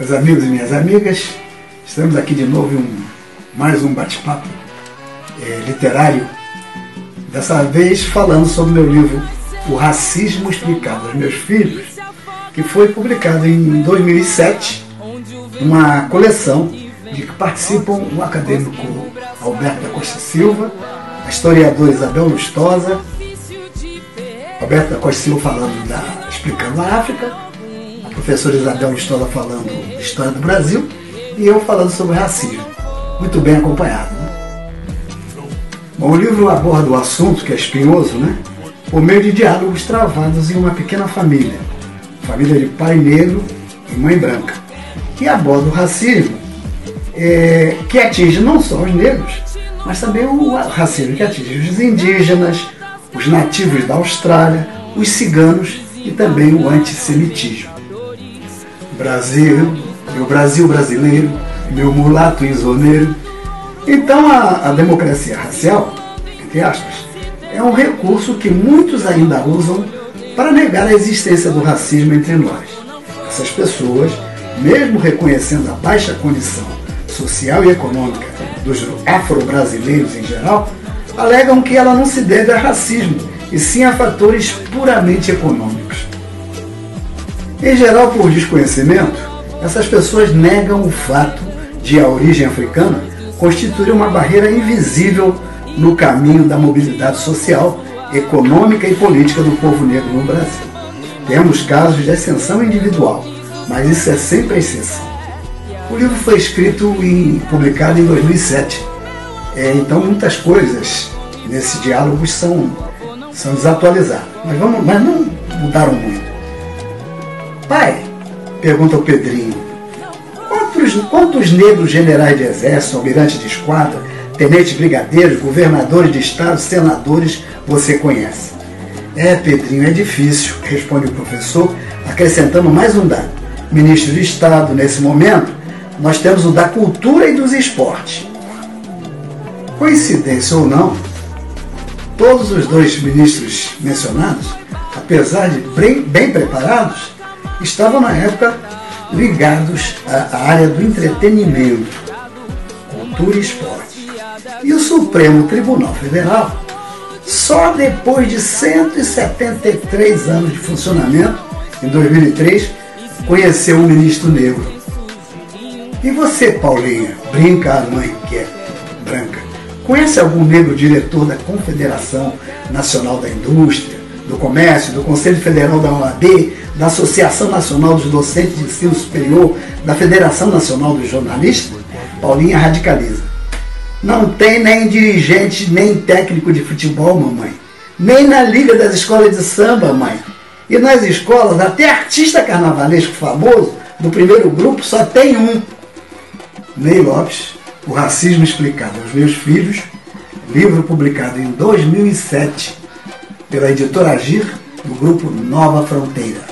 Meus amigos e minhas amigas, estamos aqui de novo em um, mais um bate-papo é, literário. Dessa vez falando sobre meu livro O Racismo Explicado aos Meus Filhos, que foi publicado em 2007, uma coleção de que participam o acadêmico Alberto da Costa Silva, a historiadora Isabel Lustosa, Alberto da Costa Silva falando da Explicando a África, a professora Isabel Lustosa falando História do Brasil e eu falando sobre racismo. Muito bem acompanhado. Né? Bom, o livro aborda o assunto, que é espinhoso, né? por meio de diálogos travados em uma pequena família, família de pai negro e mãe branca, que aborda o racismo é, que atinge não só os negros, mas também o racismo que atinge os indígenas, os nativos da Austrália, os ciganos e também o antissemitismo. Brasil, meu Brasil brasileiro, meu mulato isoneiro. Então a, a democracia racial, entre aspas, é um recurso que muitos ainda usam para negar a existência do racismo entre nós. Essas pessoas, mesmo reconhecendo a baixa condição social e econômica dos afro-brasileiros em geral, alegam que ela não se deve a racismo, e sim a fatores puramente econômicos. Em geral, por desconhecimento, essas pessoas negam o fato de a origem africana constituir uma barreira invisível no caminho da mobilidade social, econômica e política do povo negro no Brasil. Temos casos de ascensão individual, mas isso é sempre a exceção. O livro foi escrito e publicado em 2007, é, então muitas coisas nesse diálogo são, são desatualizadas, mas, vamos, mas não mudaram muito. Pai, pergunta o Pedrinho, quantos, quantos negros generais de exército, almirantes de esquadra, tenentes brigadeiros, governadores de estado, senadores você conhece? É, Pedrinho, é difícil, responde o professor, acrescentando mais um dado. Ministro de Estado, nesse momento, nós temos o da cultura e dos esportes. Coincidência ou não, todos os dois ministros mencionados, apesar de bem, bem preparados, estavam na época ligados à área do entretenimento, cultura e esporte. E o Supremo Tribunal Federal, só depois de 173 anos de funcionamento, em 2003, conheceu um ministro negro. E você, Paulinha, brinca a mãe que é branca, conhece algum negro diretor da Confederação Nacional da Indústria, do Comércio, do Conselho Federal da OAB, da Associação Nacional dos Docentes de Ensino Superior, da Federação Nacional dos Jornalistas? Paulinha radicaliza. Não tem nem dirigente, nem técnico de futebol, mamãe. Nem na Liga das Escolas de Samba, mãe. E nas escolas, até artista carnavalesco famoso, do primeiro grupo, só tem um. Ney Lopes, O Racismo Explicado aos Meus Filhos, livro publicado em 2007 pela editora Agir, do grupo Nova Fronteira.